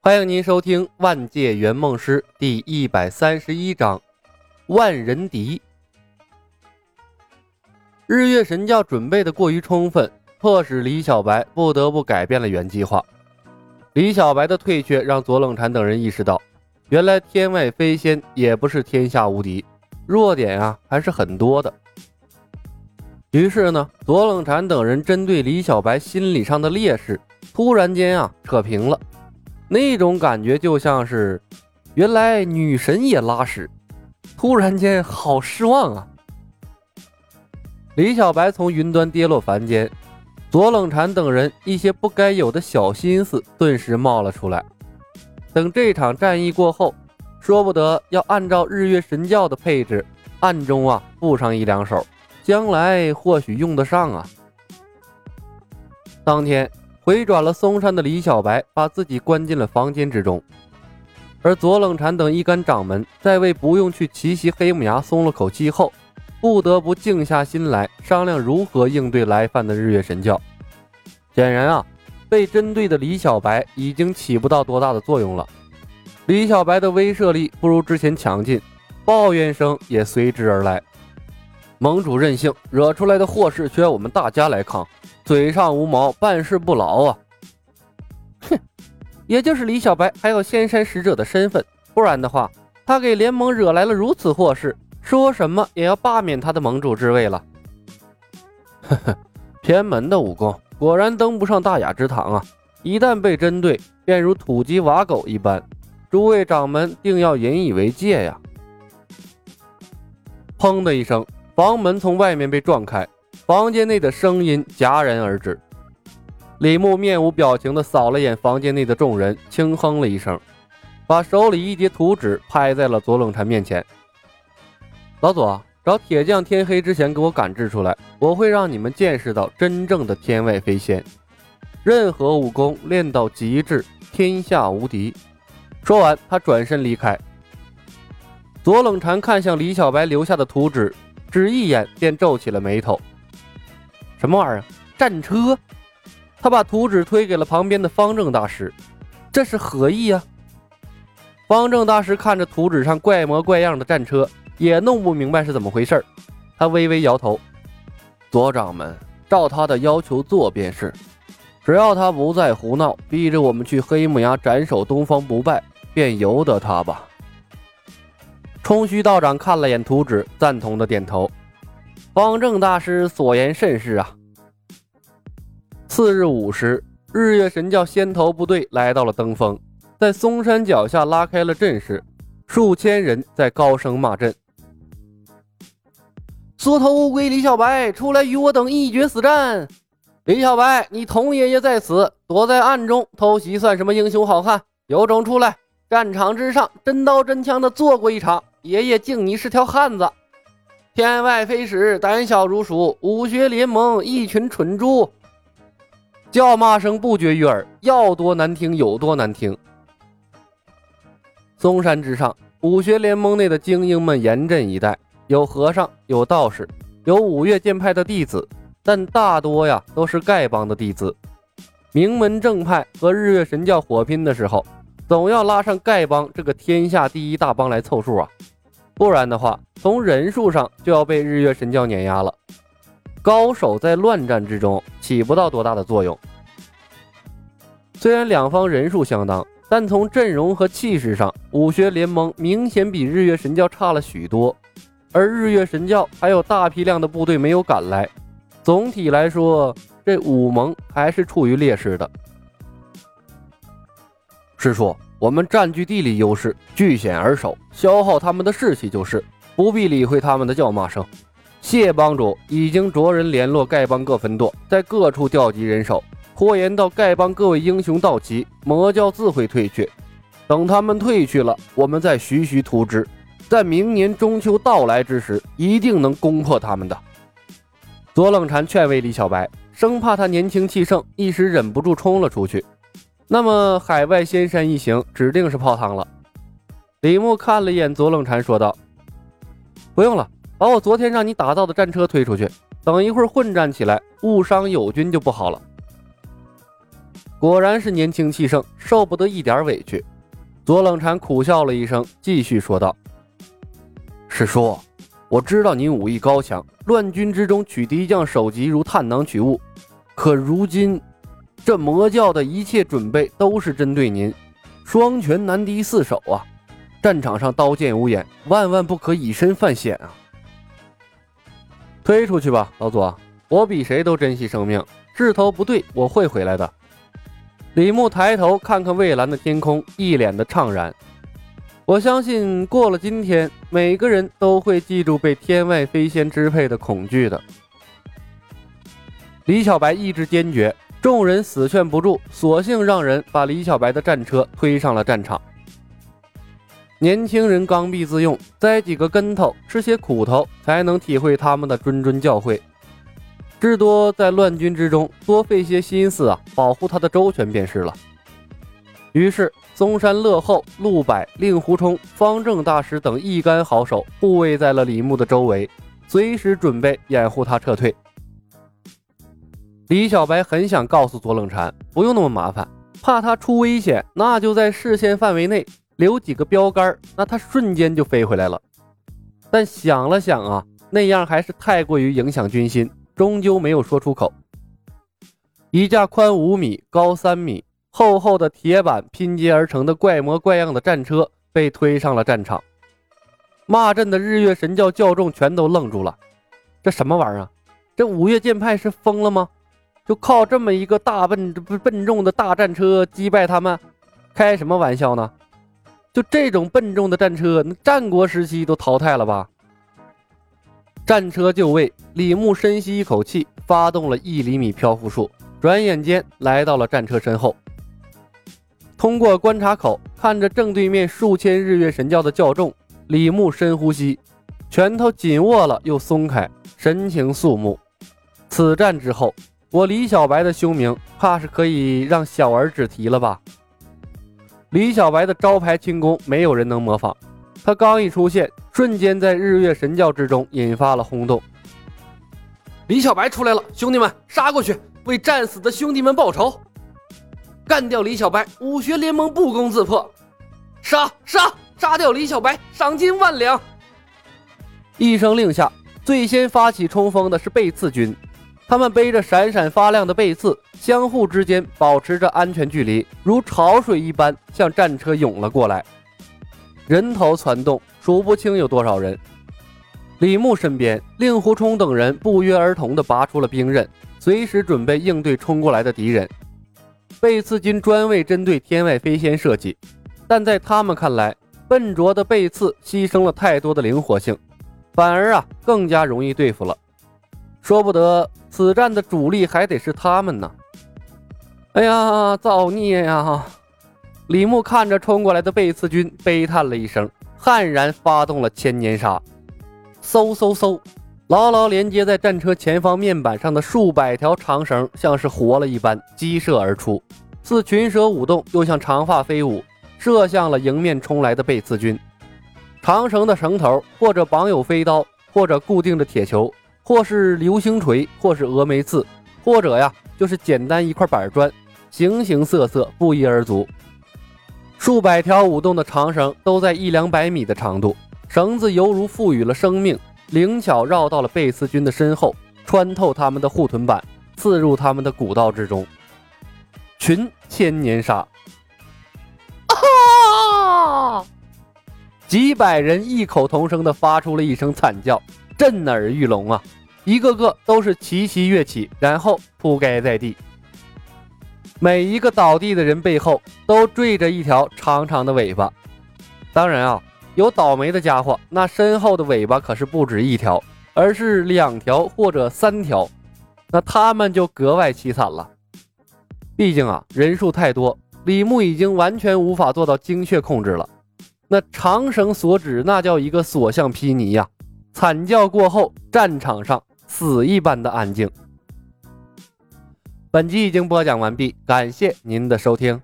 欢迎您收听《万界圆梦师》第一百三十一章《万人敌》。日月神教准备的过于充分，迫使李小白不得不改变了原计划。李小白的退却让左冷禅等人意识到，原来天外飞仙也不是天下无敌，弱点啊还是很多的。于是呢，左冷禅等人针对李小白心理上的劣势，突然间啊扯平了。那种感觉就像是，原来女神也拉屎，突然间好失望啊！李小白从云端跌落凡间，左冷禅等人一些不该有的小心思顿时冒了出来。等这场战役过后，说不得要按照日月神教的配置，暗中啊布上一两手，将来或许用得上啊。当天。回转了嵩山的李小白，把自己关进了房间之中，而左冷禅等一干掌门在为不用去奇袭黑木崖松了口气后，不得不静下心来商量如何应对来犯的日月神教。显然啊，被针对的李小白已经起不到多大的作用了。李小白的威慑力不如之前强劲，抱怨声也随之而来。盟主任性，惹出来的祸事需要我们大家来扛。嘴上无毛，办事不牢啊！哼，也就是李小白还有仙山使者的身份，不然的话，他给联盟惹来了如此祸事，说什么也要罢免他的盟主之位了。呵呵，偏门的武功果然登不上大雅之堂啊！一旦被针对，便如土鸡瓦狗一般。诸位掌门定要引以为戒呀！砰的一声，房门从外面被撞开。房间内的声音戛然而止，李牧面无表情地扫了眼房间内的众人，轻哼了一声，把手里一叠图纸拍在了左冷禅面前。老左，找铁匠天黑之前给我赶制出来，我会让你们见识到真正的天外飞仙。任何武功练到极致，天下无敌。说完，他转身离开。左冷禅看向李小白留下的图纸，只一眼便皱起了眉头。什么玩意儿？战车？他把图纸推给了旁边的方正大师，这是何意啊？方正大师看着图纸上怪模怪样的战车，也弄不明白是怎么回事他微微摇头：“左掌门，照他的要求做便是，只要他不再胡闹，逼着我们去黑木崖斩首东方不败，便由得他吧。”冲虚道长看了眼图纸，赞同的点头。方正大师所言甚是啊。次日午时，日月神教先头部队来到了登峰，在嵩山脚下拉开了阵势，数千人在高声骂阵。缩头乌龟李小白，出来与我等一决死战！李小白，你童爷爷在此，躲在暗中偷袭算什么英雄好汉？有种出来，战场之上真刀真枪的做过一场，爷爷敬你是条汉子。天外飞使，胆小如鼠；武学联盟，一群蠢猪。叫骂声不绝于耳，要多难听有多难听。嵩山之上，武学联盟内的精英们严阵以待，有和尚，有道士，有五岳剑派的弟子，但大多呀都是丐帮的弟子。名门正派和日月神教火拼的时候，总要拉上丐帮这个天下第一大帮来凑数啊。不然的话，从人数上就要被日月神教碾压了。高手在乱战之中起不到多大的作用。虽然两方人数相当，但从阵容和气势上，武学联盟明显比日月神教差了许多。而日月神教还有大批量的部队没有赶来，总体来说，这武盟还是处于劣势的。师叔。我们占据地理优势，据险而守，消耗他们的士气就是，不必理会他们的叫骂声。谢帮主已经着人联络丐帮各分舵，在各处调集人手，拖延到丐帮各位英雄到齐，魔教自会退却。等他们退去了，我们再徐徐图之，在明年中秋到来之时，一定能攻破他们的。左冷禅劝慰李小白，生怕他年轻气盛，一时忍不住冲了出去。那么海外仙山一行指定是泡汤了。李牧看了一眼左冷禅，说道：“不用了，把我昨天让你打造的战车推出去，等一会儿混战起来，误伤友军就不好了。”果然是年轻气盛，受不得一点委屈。左冷禅苦笑了一声，继续说道：“师叔，我知道您武艺高强，乱军之中取敌将首级如探囊取物。可如今，这魔教的一切准备都是针对您，双拳难敌四手啊！战场上刀剑无眼，万万不可以身犯险啊！推出去吧，老左，我比谁都珍惜生命，势头不对，我会回来的。”李牧抬头看看蔚蓝的天空，一脸的怅然。我相信过了今天，每个人都会记住被天外飞仙支配的恐惧的。李小白意志坚决，众人死劝不住，索性让人把李小白的战车推上了战场。年轻人刚愎自用，栽几个跟头，吃些苦头，才能体会他们的谆谆教诲。至多在乱军之中多费些心思啊，保护他的周全便是了。于是，嵩山乐后、陆柏、令狐冲、方正大师等一干好手护卫在了李牧的周围，随时准备掩护他撤退。李小白很想告诉左冷禅，不用那么麻烦，怕他出危险，那就在视线范围内留几个标杆，那他瞬间就飞回来了。但想了想啊，那样还是太过于影响军心。终究没有说出口。一架宽五米、高三米、厚厚的铁板拼接而成的怪模怪样的战车被推上了战场。骂阵的日月神教教众全都愣住了，这什么玩意儿？这五岳剑派是疯了吗？就靠这么一个大笨笨重的大战车击败他们？开什么玩笑呢？就这种笨重的战车，那战国时期都淘汰了吧？战车就位，李牧深吸一口气，发动了一厘米漂浮术，转眼间来到了战车身后。通过观察口看着正对面数千日月神教的教众，李牧深呼吸，拳头紧握了又松开，神情肃穆。此战之后，我李小白的凶名怕是可以让小儿止提了吧？李小白的招牌轻功，没有人能模仿。他刚一出现，瞬间在日月神教之中引发了轰动。李小白出来了，兄弟们杀过去，为战死的兄弟们报仇！干掉李小白，武学联盟不攻自破！杀杀杀掉李小白，赏金万两！一声令下，最先发起冲锋的是背刺军，他们背着闪闪发亮的背刺，相互之间保持着安全距离，如潮水一般向战车涌了过来。人头攒动，数不清有多少人。李牧身边，令狐冲等人不约而同地拔出了兵刃，随时准备应对冲过来的敌人。背刺军专为针对天外飞仙设计，但在他们看来，笨拙的背刺牺牲了太多的灵活性，反而啊更加容易对付了。说不得，此战的主力还得是他们呢。哎呀，造孽呀！李牧看着冲过来的背刺军，悲叹了一声，悍然发动了千年杀。嗖嗖嗖，牢牢连接在战车前方面板上的数百条长绳，像是活了一般激射而出，似群蛇舞动，又像长发飞舞，射向了迎面冲来的背刺军。长绳的绳头，或者绑有飞刀，或者固定着铁球，或是流星锤，或是峨眉刺，或者呀，就是简单一块板砖，形形色色，不一而足。数百条舞动的长绳都在一两百米的长度，绳子犹如赋予了生命，灵巧绕到了贝斯军的身后，穿透他们的护臀板，刺入他们的骨道之中。群千年杀！啊！几百人异口同声地发出了一声惨叫，震耳欲聋啊！一个个都是齐齐跃起，然后扑盖在地。每一个倒地的人背后都缀着一条长长的尾巴，当然啊，有倒霉的家伙，那身后的尾巴可是不止一条，而是两条或者三条，那他们就格外凄惨了。毕竟啊，人数太多，李牧已经完全无法做到精确控制了。那长绳所指，那叫一个所向披靡呀！惨叫过后，战场上死一般的安静。本集已经播讲完毕，感谢您的收听。